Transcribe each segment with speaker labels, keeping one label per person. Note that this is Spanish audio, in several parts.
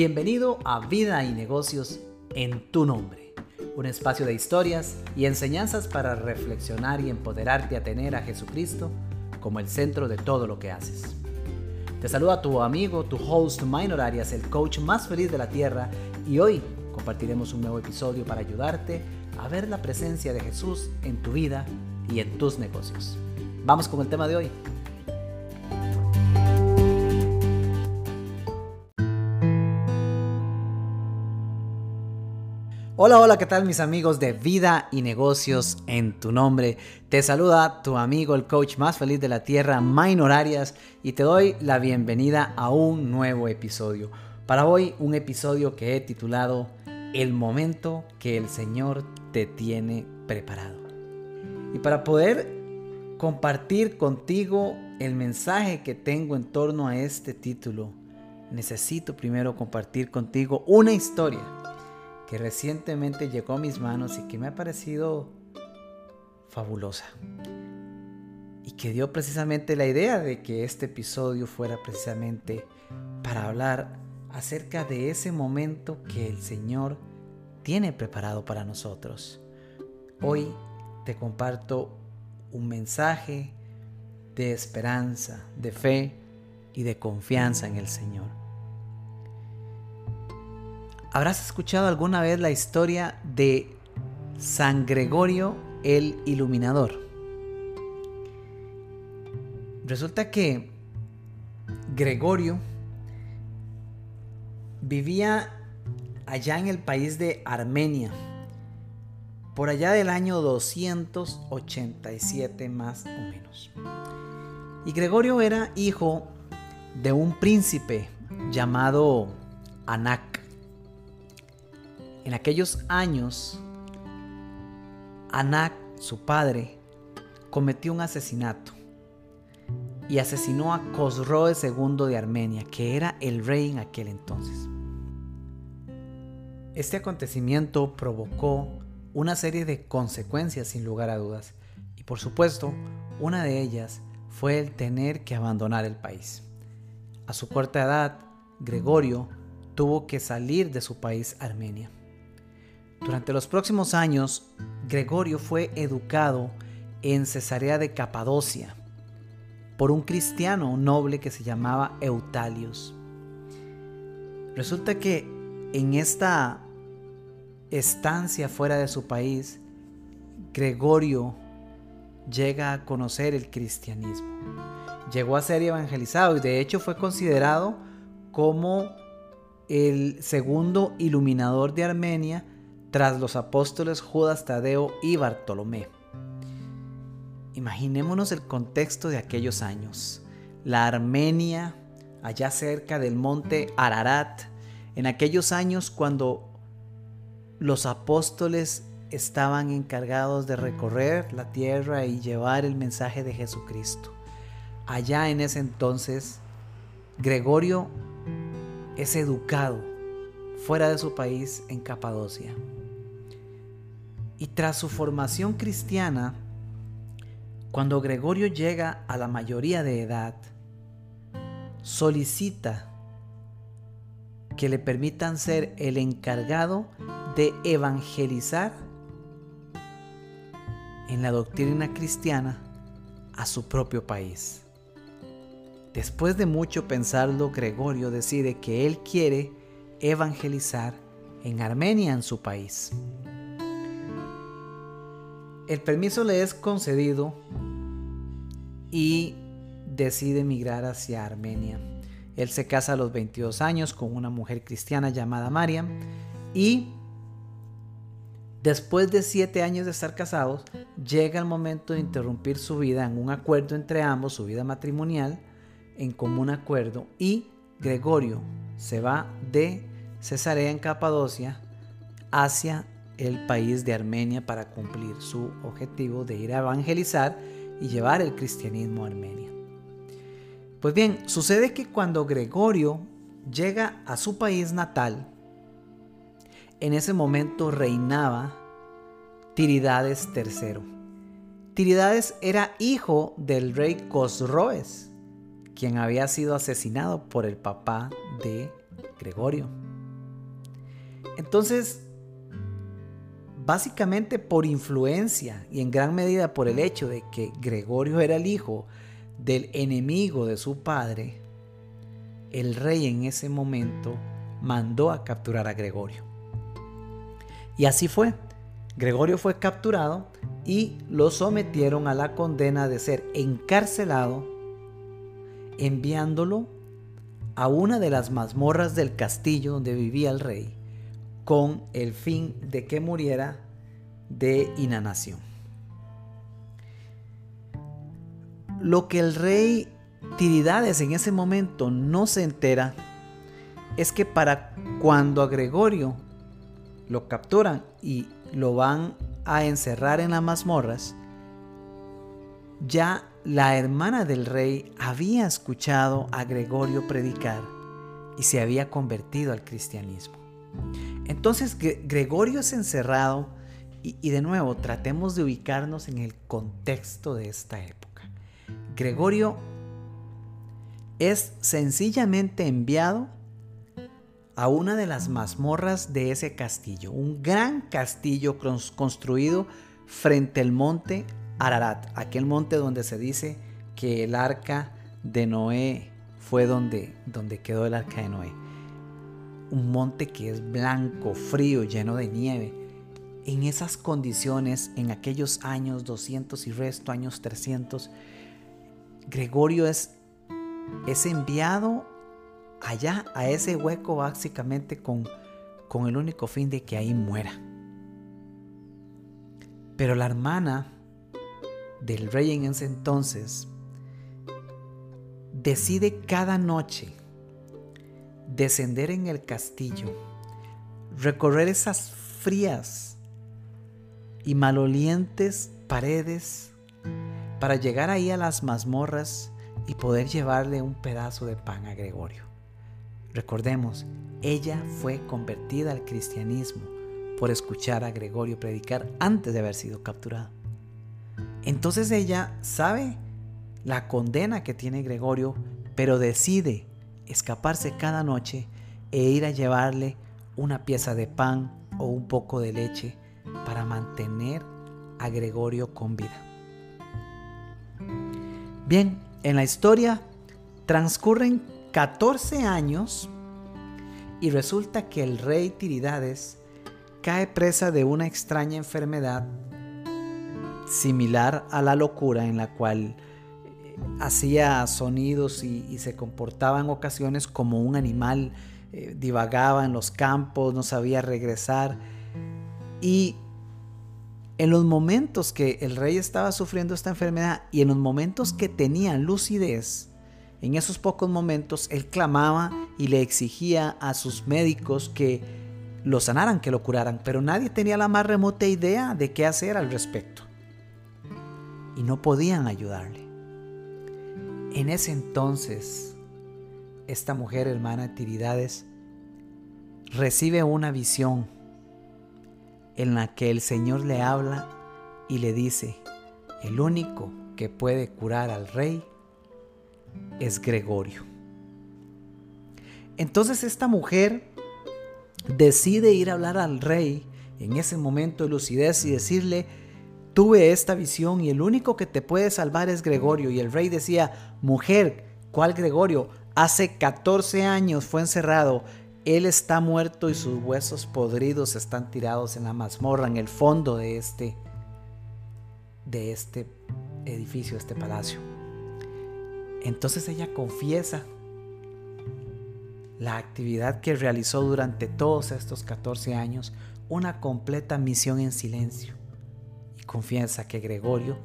Speaker 1: Bienvenido a Vida y Negocios en tu nombre, un espacio de historias y enseñanzas para reflexionar y empoderarte a tener a Jesucristo como el centro de todo lo que haces. Te saluda tu amigo, tu host Minor Arias, el coach más feliz de la tierra, y hoy compartiremos un nuevo episodio para ayudarte a ver la presencia de Jesús en tu vida y en tus negocios. Vamos con el tema de hoy. Hola, hola, ¿qué tal mis amigos de vida y negocios en tu nombre? Te saluda tu amigo, el coach más feliz de la tierra, Minor Arias, y te doy la bienvenida a un nuevo episodio. Para hoy, un episodio que he titulado El momento que el Señor te tiene preparado. Y para poder compartir contigo el mensaje que tengo en torno a este título, necesito primero compartir contigo una historia que recientemente llegó a mis manos y que me ha parecido fabulosa. Y que dio precisamente la idea de que este episodio fuera precisamente para hablar acerca de ese momento que el Señor tiene preparado para nosotros. Hoy te comparto un mensaje de esperanza, de fe y de confianza en el Señor. ¿Habrás escuchado alguna vez la historia de San Gregorio el Iluminador? Resulta que Gregorio vivía allá en el país de Armenia, por allá del año 287 más o menos. Y Gregorio era hijo de un príncipe llamado Anac. En aquellos años, Anak, su padre, cometió un asesinato y asesinó a Cosroe II de Armenia, que era el rey en aquel entonces. Este acontecimiento provocó una serie de consecuencias sin lugar a dudas y por supuesto una de ellas fue el tener que abandonar el país. A su corta edad, Gregorio tuvo que salir de su país Armenia. Durante los próximos años, Gregorio fue educado en Cesarea de Capadocia por un cristiano noble que se llamaba Eutalius. Resulta que en esta estancia fuera de su país, Gregorio llega a conocer el cristianismo. Llegó a ser evangelizado y de hecho fue considerado como el segundo iluminador de Armenia tras los apóstoles Judas Tadeo y Bartolomé. Imaginémonos el contexto de aquellos años. La Armenia, allá cerca del monte Ararat, en aquellos años cuando los apóstoles estaban encargados de recorrer la tierra y llevar el mensaje de Jesucristo. Allá en ese entonces, Gregorio es educado fuera de su país en Capadocia. Y tras su formación cristiana, cuando Gregorio llega a la mayoría de edad, solicita que le permitan ser el encargado de evangelizar en la doctrina cristiana a su propio país. Después de mucho pensarlo, Gregorio decide que él quiere evangelizar en Armenia, en su país. El permiso le es concedido y decide emigrar hacia Armenia. Él se casa a los 22 años con una mujer cristiana llamada Mariam y después de 7 años de estar casados, llega el momento de interrumpir su vida en un acuerdo entre ambos, su vida matrimonial, en común acuerdo y Gregorio se va de Cesarea en Capadocia hacia el país de Armenia para cumplir su objetivo de ir a evangelizar y llevar el cristianismo a Armenia. Pues bien, sucede que cuando Gregorio llega a su país natal, en ese momento reinaba Tiridades III. Tiridades era hijo del rey Cosroes, quien había sido asesinado por el papá de Gregorio. Entonces, básicamente por influencia y en gran medida por el hecho de que Gregorio era el hijo del enemigo de su padre, el rey en ese momento mandó a capturar a Gregorio. Y así fue. Gregorio fue capturado y lo sometieron a la condena de ser encarcelado, enviándolo a una de las mazmorras del castillo donde vivía el rey, con el fin de que muriera de inanación. Lo que el rey Tiridades en ese momento no se entera es que para cuando a Gregorio lo capturan y lo van a encerrar en las mazmorras, ya la hermana del rey había escuchado a Gregorio predicar y se había convertido al cristianismo. Entonces Gregorio es encerrado y, de nuevo tratemos de ubicarnos en el contexto de esta época. Gregorio es sencillamente enviado a una de las mazmorras de ese castillo, un gran castillo construido frente al monte Ararat, aquel monte donde se dice que el arca de Noé fue donde, donde quedó el arca de Noé. Un monte que es blanco, frío, lleno de nieve. En esas condiciones, en aquellos años 200 y resto, años 300, Gregorio es, es enviado allá, a ese hueco, básicamente con, con el único fin de que ahí muera. Pero la hermana del rey en ese entonces decide cada noche descender en el castillo, recorrer esas frías y malolientes paredes para llegar ahí a las mazmorras y poder llevarle un pedazo de pan a Gregorio. Recordemos, ella fue convertida al cristianismo por escuchar a Gregorio predicar antes de haber sido capturada. Entonces ella sabe la condena que tiene Gregorio, pero decide escaparse cada noche e ir a llevarle una pieza de pan o un poco de leche para mantener a Gregorio con vida. Bien, en la historia transcurren 14 años y resulta que el rey Tiridades cae presa de una extraña enfermedad similar a la locura en la cual hacía sonidos y, se comportaba en ocasiones como un animal, eh, divagaba en los campos, no sabía regresar. Y en los momentos que el rey estaba sufriendo esta enfermedad y en los momentos que tenía lucidez, en esos pocos momentos él clamaba y le exigía a sus médicos que lo sanaran, que lo curaran, pero nadie tenía la más remota idea de qué hacer al respecto. Y no podían ayudarle. En ese entonces, esta mujer hermana de Tiridades recibe una visión en la que el Señor le habla y le dice, el único que puede curar al rey es Gregorio. Entonces esta mujer decide ir a hablar al rey en ese momento de lucidez y decirle, tuve esta visión y el único que te puede salvar es Gregorio. Y el rey decía, mujer, ¿cuál Gregorio? Hace 14 años fue encerrado, él está muerto y sus huesos podridos están tirados en la mazmorra, en el fondo de este, de este edificio, este palacio. Entonces ella confiesa la actividad que realizó durante todos estos 14 años, una completa misión en silencio, y confiesa que Gregorio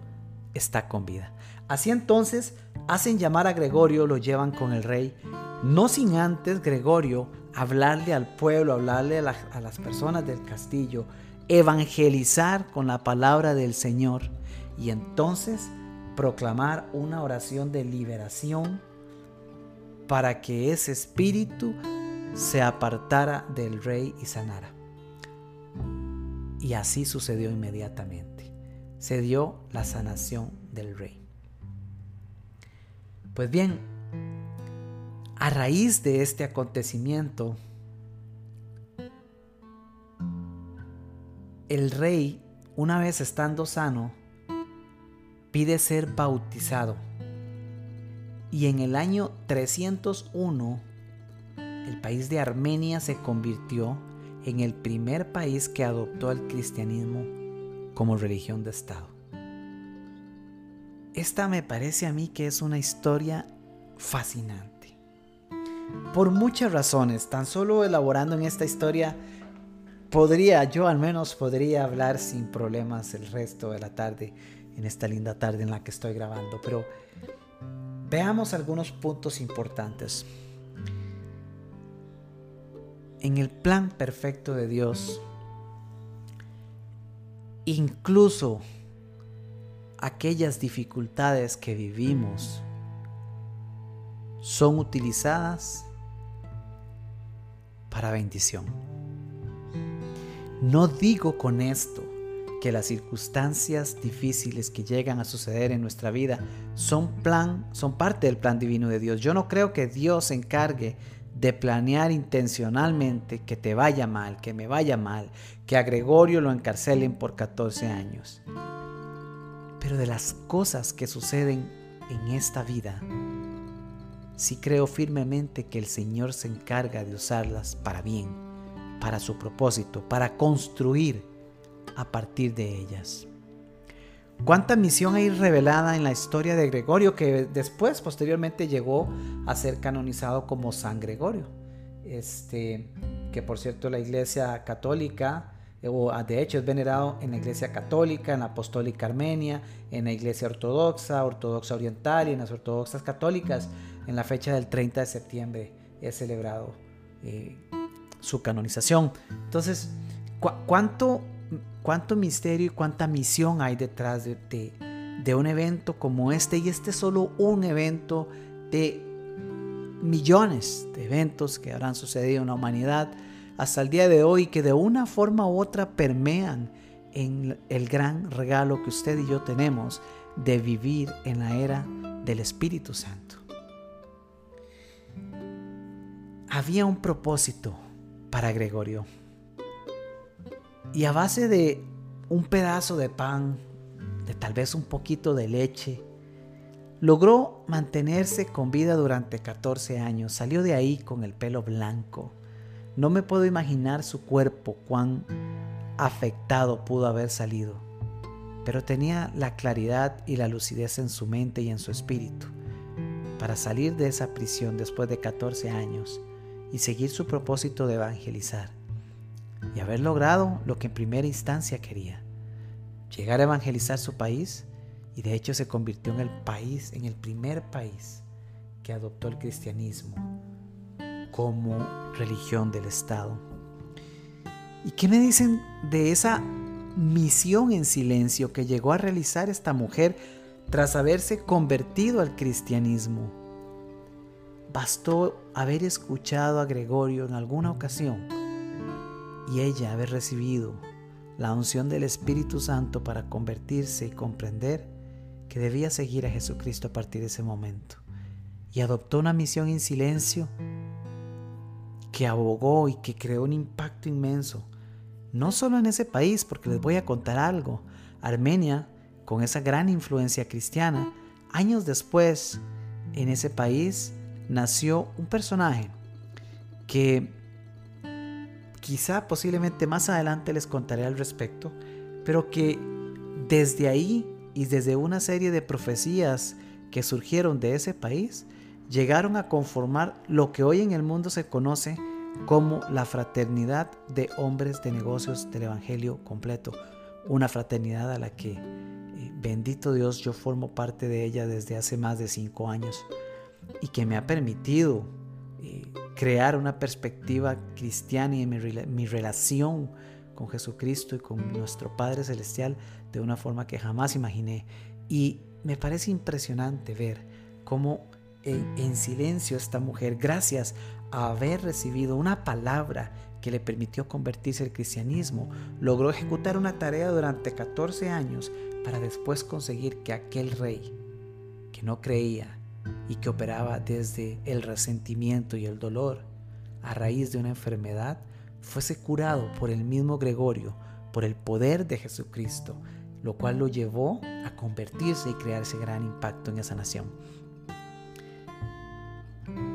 Speaker 1: está con vida. Así entonces hacen llamar a Gregorio, lo llevan con el rey, no sin antes Gregorio hablarle al pueblo, hablarle a, a las personas del castillo, evangelizar con la palabra del Señor y entonces proclamar una oración de liberación para que ese espíritu se apartara del rey y sanara. Y así sucedió inmediatamente. Se dio la sanación del rey. Pues bien, a raíz de este acontecimiento, el rey, una vez estando sano, pide ser bautizado. Y en el año 301, el país de Armenia se convirtió en el primer país que adoptó el cristianismo como religión de Estado. Esta me parece a mí que es una historia fascinante. Por muchas razones, tan solo elaborando en esta historia, podría, yo al menos podría hablar sin problemas el resto de la tarde, en esta linda tarde en la que estoy grabando, pero veamos algunos puntos importantes. En el plan perfecto de Dios, incluso aquellas dificultades que vivimos son utilizadas para bendición. No digo con esto que las circunstancias difíciles que llegan a suceder en nuestra vida son plan, son parte del plan divino de Dios. Yo no creo que Dios se encargue de planear intencionalmente que te vaya mal, que me vaya mal, que a Gregorio lo encarcelen por 14 años. Pero de las cosas que suceden en esta vida, sí creo firmemente que el Señor se encarga de usarlas para bien, para su propósito, para construir a partir de ellas. ¿Cuánta misión hay revelada en la historia de Gregorio que después, posteriormente, llegó a ser canonizado como San Gregorio? Este, que por cierto la Iglesia Católica Ah, de hecho es venerado en la Iglesia Católica, en la Apostólica Armenia, en la Iglesia Ortodoxa, Ortodoxa Oriental y en las Ortodoxas Católicas. En la fecha del 30 de septiembre es celebrado eh, su canonización. Entonces, cuánto, ¿cuánto misterio y cuánta misión hay detrás de, de un evento como este? Y este es solo un evento de millones de eventos que habrán sucedido en la humanidad hasta el día de hoy que de una forma u otra permean en el gran regalo que usted y yo tenemos de vivir en la era del Espíritu Santo. Había un propósito para Gregorio. Y a base de un pedazo de pan, de tal vez un poquito de leche, logró mantenerse con vida durante 14 años. Salió de ahí con el pelo blanco, no me puedo imaginar su cuerpo cuán afectado pudo haber salido, pero tenía la claridad y la lucidez en su mente y en su espíritu para salir de esa prisión después de 14 años y seguir su propósito de evangelizar y haber logrado lo que en primera instancia quería, llegar a evangelizar su país y de hecho se convirtió en el país, en el primer país que adoptó el cristianismo como religión del Estado. ¿Y qué me dicen de esa misión en silencio que llegó a realizar esta mujer tras haberse convertido al cristianismo? Bastó haber escuchado a Gregorio en alguna ocasión y ella haber recibido la unción del Espíritu Santo para convertirse y comprender que debía seguir a Jesucristo a partir de ese momento. Y adoptó una misión en silencio que abogó y que creó un impacto inmenso. No solo en ese país, porque les voy a contar algo. Armenia, con esa gran influencia cristiana, años después, en ese país nació un personaje que quizá posiblemente más adelante les contaré al respecto, pero que desde ahí y desde una serie de profecías que surgieron de ese país, llegaron a conformar lo que hoy en el mundo se conoce como la fraternidad de hombres de negocios del Evangelio completo. Una fraternidad a la que, eh, bendito Dios, yo formo parte de ella desde hace más de cinco años y que me ha permitido crear una perspectiva cristiana y mi, relación con Jesucristo y con nuestro Padre Celestial de una forma que jamás imaginé. Y me parece impresionante ver cómo en, silencio esta mujer, gracias a haber recibido una palabra que le permitió convertirse al cristianismo, logró ejecutar una tarea durante 14 años para después conseguir que aquel rey que no creía y que operaba desde el resentimiento y el dolor a raíz de una enfermedad, fuese curado por el mismo Gregorio por el poder de Jesucristo, lo cual lo llevó a convertirse y crear ese gran impacto en esa nación.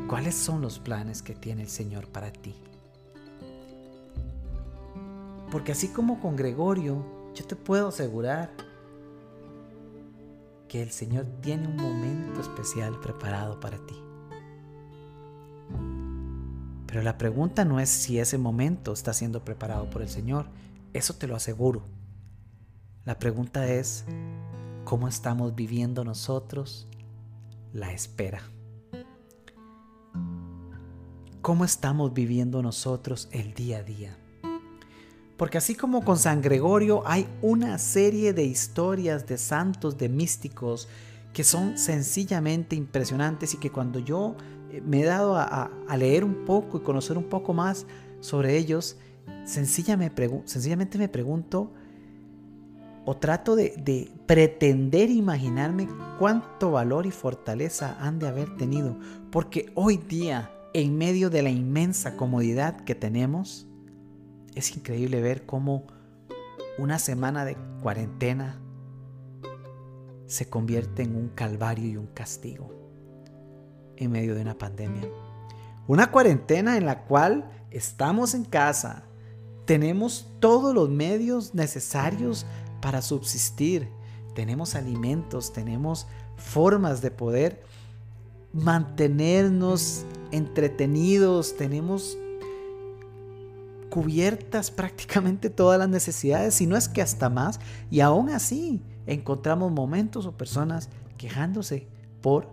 Speaker 1: ¿Cuáles son los planes que tiene el Señor para ti? Porque así como con Gregorio, yo te puedo asegurar que el Señor tiene un momento especial preparado para ti. Pero la pregunta no es si ese momento está siendo preparado por el Señor, eso te lo aseguro. La pregunta es, ¿cómo estamos viviendo nosotros la espera? ¿Cómo estamos viviendo nosotros el día a día? Porque así como con San Gregorio hay una serie de historias de santos, de místicos, que son sencillamente impresionantes y que cuando yo eh, me he dado a, leer un poco y conocer un poco más sobre ellos, sencillamente me pregunto o trato de pretender imaginarme cuánto valor y fortaleza han de haber tenido. Porque hoy día, en medio de la inmensa comodidad que tenemos, es increíble ver cómo una semana de cuarentena se convierte en un calvario y un castigo en medio de una pandemia. Una cuarentena en la cual estamos en casa, tenemos todos los medios necesarios para subsistir, tenemos alimentos, tenemos formas de poder mantenernos entretenidos, tenemos cubiertas prácticamente todas las necesidades, si no es que hasta más, y aún así encontramos momentos o personas quejándose por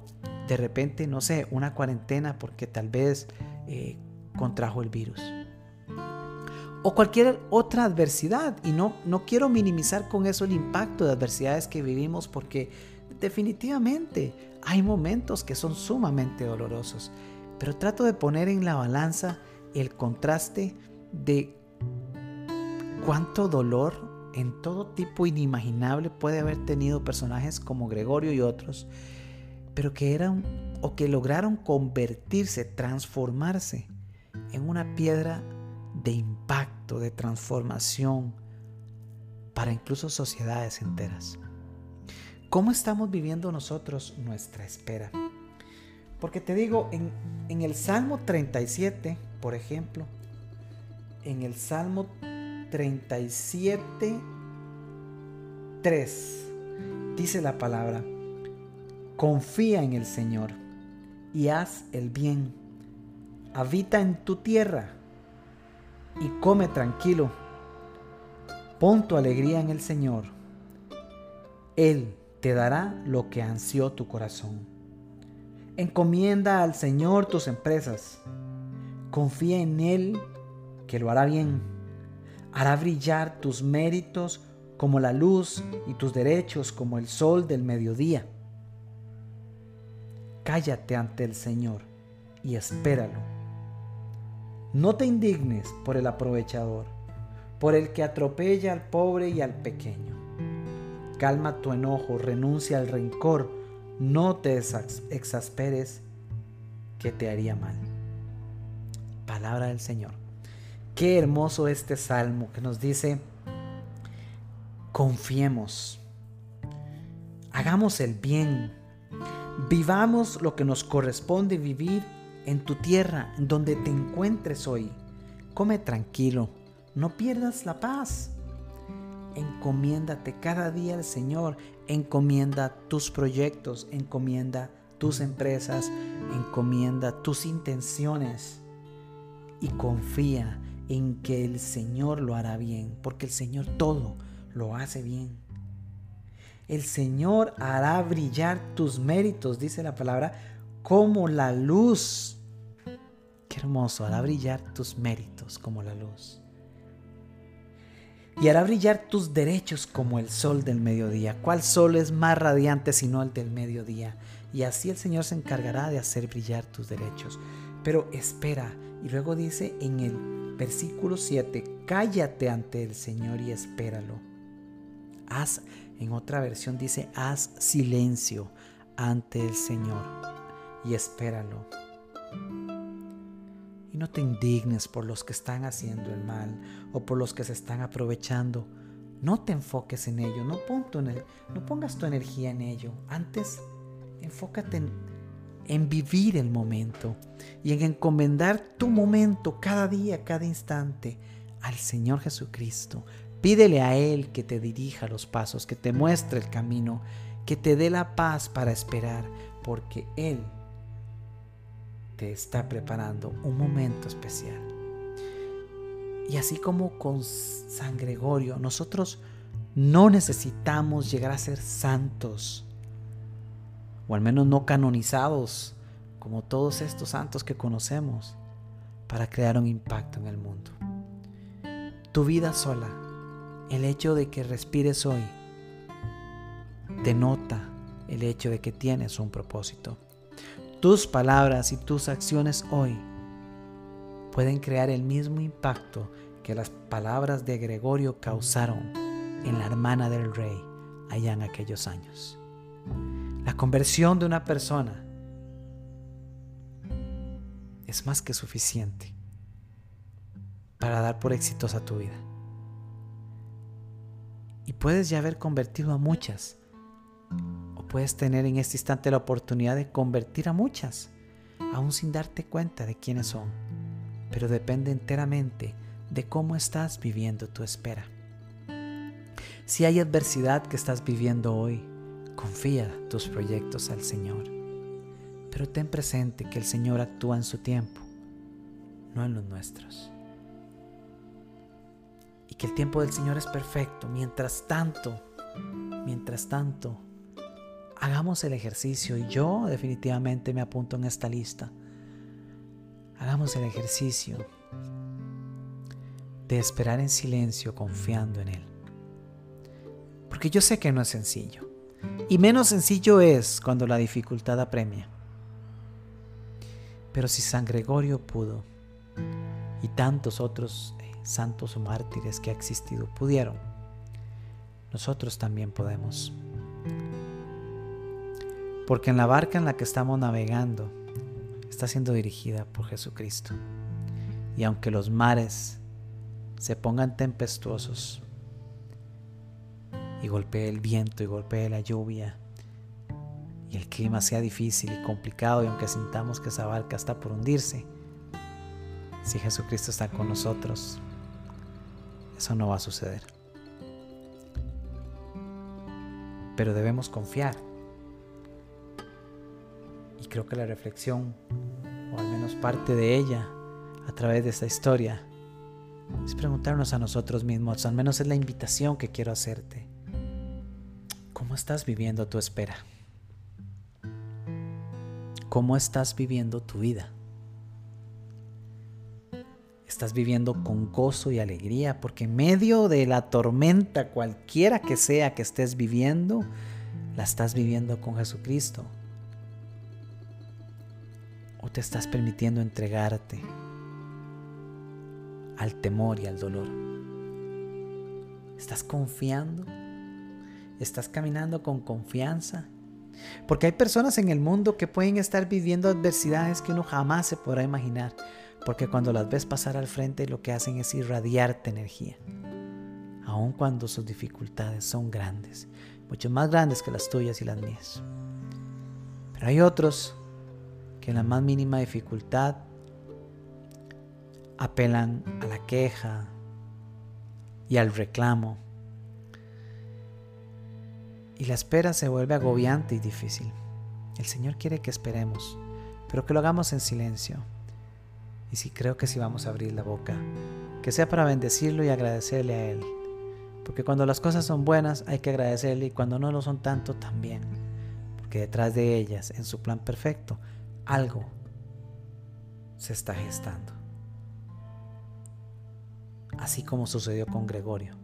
Speaker 1: de repente, no sé, una cuarentena porque tal vez eh, contrajo el virus. O cualquier otra adversidad. Y no, no quiero minimizar con eso el impacto de adversidades que vivimos porque definitivamente hay momentos que son sumamente dolorosos. Pero trato de poner en la balanza el contraste de cuánto dolor en todo tipo inimaginable puede haber tenido personajes como Gregorio y otros, pero que eran o que lograron convertirse, transformarse en una piedra de impacto, de transformación para incluso sociedades enteras. ¿Cómo estamos viviendo nosotros nuestra espera? Porque te digo, en, el Salmo 37, por ejemplo, en el Salmo 37, 3, dice la palabra, confía en el Señor y haz el bien. Habita en tu tierra y come tranquilo. Pon tu alegría en el Señor. Él te dará lo que ansió tu corazón. Encomienda al Señor tus empresas. Confía en Él que lo hará bien. Hará brillar tus méritos como la luz y tus derechos como el sol del mediodía. Cállate ante el Señor y espéralo. No te indignes por el aprovechador, por el que atropella al pobre y al pequeño. Calma tu enojo, renuncia al rencor, no te exasperes que te haría mal. Palabra del Señor. Qué hermoso este salmo que nos dice, confiemos, hagamos el bien, vivamos lo que nos corresponde vivir en tu tierra, donde te encuentres hoy. Come tranquilo, no pierdas la paz. Encomiéndate cada día al Señor, encomienda tus proyectos, encomienda tus empresas, encomienda tus intenciones y confía en que el Señor lo hará bien, porque el Señor todo lo hace bien. El Señor hará brillar tus méritos, dice la palabra, como la luz. Qué hermoso, hará brillar tus méritos como la luz. Y hará brillar tus derechos como el sol del mediodía. ¿Cuál sol es más radiante sino el del mediodía? Y así el Señor se encargará de hacer brillar tus derechos. Pero espera, y luego dice en el Versículo 7. Cállate ante el Señor y espéralo. Haz, en otra versión dice, haz silencio ante el Señor y espéralo. Y no te indignes por los que están haciendo el mal o por los que se están aprovechando. No te enfoques en ello, no, no pongas tu energía en ello. Antes, enfócate en, en vivir el momento y en encomendar tu momento cada día, cada instante al Señor Jesucristo. Pídele a Él que te dirija los pasos, que te muestre el camino, que te dé la paz para esperar, porque Él te está preparando un momento especial. Y así como con San Gregorio, nosotros no necesitamos llegar a ser santos, o al menos no canonizados, como todos estos santos que conocemos, para crear un impacto en el mundo. Tu vida sola, el hecho de que respires hoy, denota el hecho de que tienes un propósito. Tus palabras y tus acciones hoy pueden crear el mismo impacto que las palabras de Gregorio causaron en la hermana del rey allá en aquellos años. La conversión de una persona es más que suficiente para dar por exitosa tu vida. Y puedes ya haber convertido a muchas puedes tener en este instante la oportunidad de convertir a muchas, aún sin darte cuenta de quiénes son, pero depende enteramente de cómo estás viviendo tu espera. Si hay adversidad que estás viviendo hoy, confía tus proyectos al Señor, pero ten presente que el Señor actúa en su tiempo, no en los nuestros. Y que el tiempo del Señor es perfecto. Mientras tanto, mientras tanto, hagamos el ejercicio y yo definitivamente me apunto en esta lista. Hagamos el ejercicio de esperar en silencio confiando en Él. Porque yo sé que no es sencillo. Y menos sencillo es cuando la dificultad apremia. Pero si San Gregorio pudo y tantos otros eh, santos o mártires que ha existido pudieron, nosotros también podemos porque en la barca en la que estamos navegando está siendo dirigida por Jesucristo. Y aunque los mares se pongan tempestuosos y golpee el viento y golpee la lluvia y el clima sea difícil y complicado y aunque sintamos que esa barca está por hundirse, si Jesucristo está con nosotros, eso no va a suceder. Pero debemos confiar creo que la reflexión, o al menos parte de ella, a través de esta historia, es preguntarnos a nosotros mismos, al menos es la invitación que quiero hacerte. ¿Cómo estás viviendo tu espera? ¿Cómo estás viviendo tu vida? Estás viviendo con gozo y alegría porque en medio de la tormenta cualquiera que sea que estés viviendo, la estás viviendo con Jesucristo o te estás permitiendo entregarte al temor y al dolor? ¿Estás confiando? ¿Estás caminando con confianza? Porque hay personas en el mundo que pueden estar viviendo adversidades que uno jamás se podrá imaginar, porque cuando las ves pasar al frente lo que hacen es irradiarte energía, aun cuando sus dificultades son grandes, mucho más grandes que las tuyas y las mías. Pero hay otros que en la más mínima dificultad apelan a la queja y al reclamo. Y la espera se vuelve agobiante y difícil. El Señor quiere que esperemos, pero que lo hagamos en silencio. Y si creo que si vamos a abrir la boca, que sea para bendecirlo y agradecerle a Él. Porque cuando las cosas son buenas hay que agradecerle y cuando no lo son tanto también. Porque detrás de ellas, en su plan perfecto, algo se está gestando. Así como sucedió con Gregorio,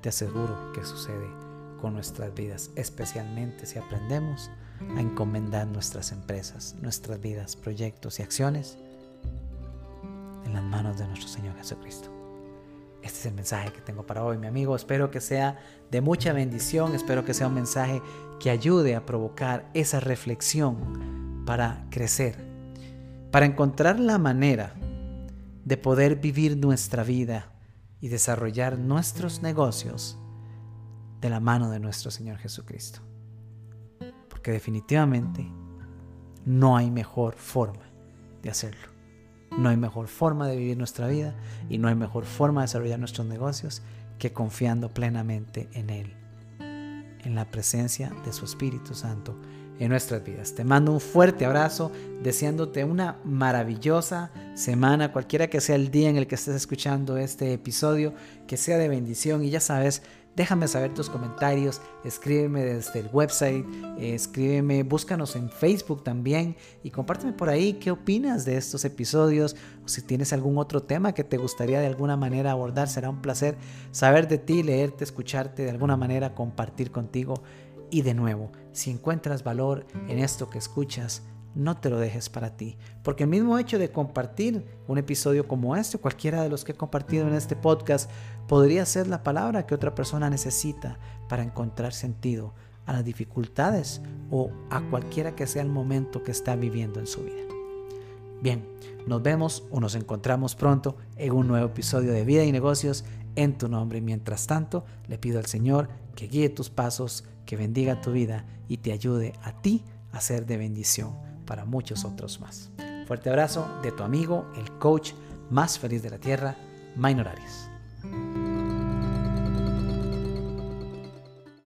Speaker 1: te aseguro que sucede con nuestras vidas, especialmente si aprendemos a encomendar nuestras empresas, nuestras vidas, proyectos y acciones en las manos de nuestro Señor Jesucristo. Este es el mensaje que tengo para hoy, mi amigo. Espero que sea de mucha bendición, espero que sea un mensaje que ayude a provocar esa reflexión para crecer, para encontrar la manera de poder vivir nuestra vida y desarrollar nuestros negocios de la mano de nuestro Señor Jesucristo. Porque definitivamente no hay mejor forma de hacerlo. No hay mejor forma de vivir nuestra vida y no hay mejor forma de desarrollar nuestros negocios que confiando plenamente en Él, en la presencia de su Espíritu Santo en nuestras vidas. Te mando un fuerte abrazo, deseándote una maravillosa semana, cualquiera que sea el día en el que estés escuchando este episodio, que sea de bendición y ya sabes, Déjame saber tus comentarios, escríbeme desde el website, escríbeme, búscanos en Facebook también y compárteme por ahí qué opinas de estos episodios o si tienes algún otro tema que te gustaría de alguna manera abordar. Será un placer saber de ti, leerte, escucharte, de alguna manera compartir contigo. Y de nuevo, si encuentras valor en esto que escuchas, no te lo dejes para ti. Porque el mismo hecho de compartir un episodio como este, cualquiera de los que he compartido en este podcast, podría ser la palabra que otra persona necesita para encontrar sentido a las dificultades o a cualquiera que sea el momento que está viviendo en su vida. Bien, nos vemos o nos encontramos pronto en un nuevo episodio de Vida y Negocios en tu nombre. Mientras tanto, le pido al Señor que guíe tus pasos, que bendiga tu vida y te ayude a ti a ser de bendición para muchos otros más. Fuerte abrazo de tu amigo, el coach más feliz de la tierra, Maynor Arias.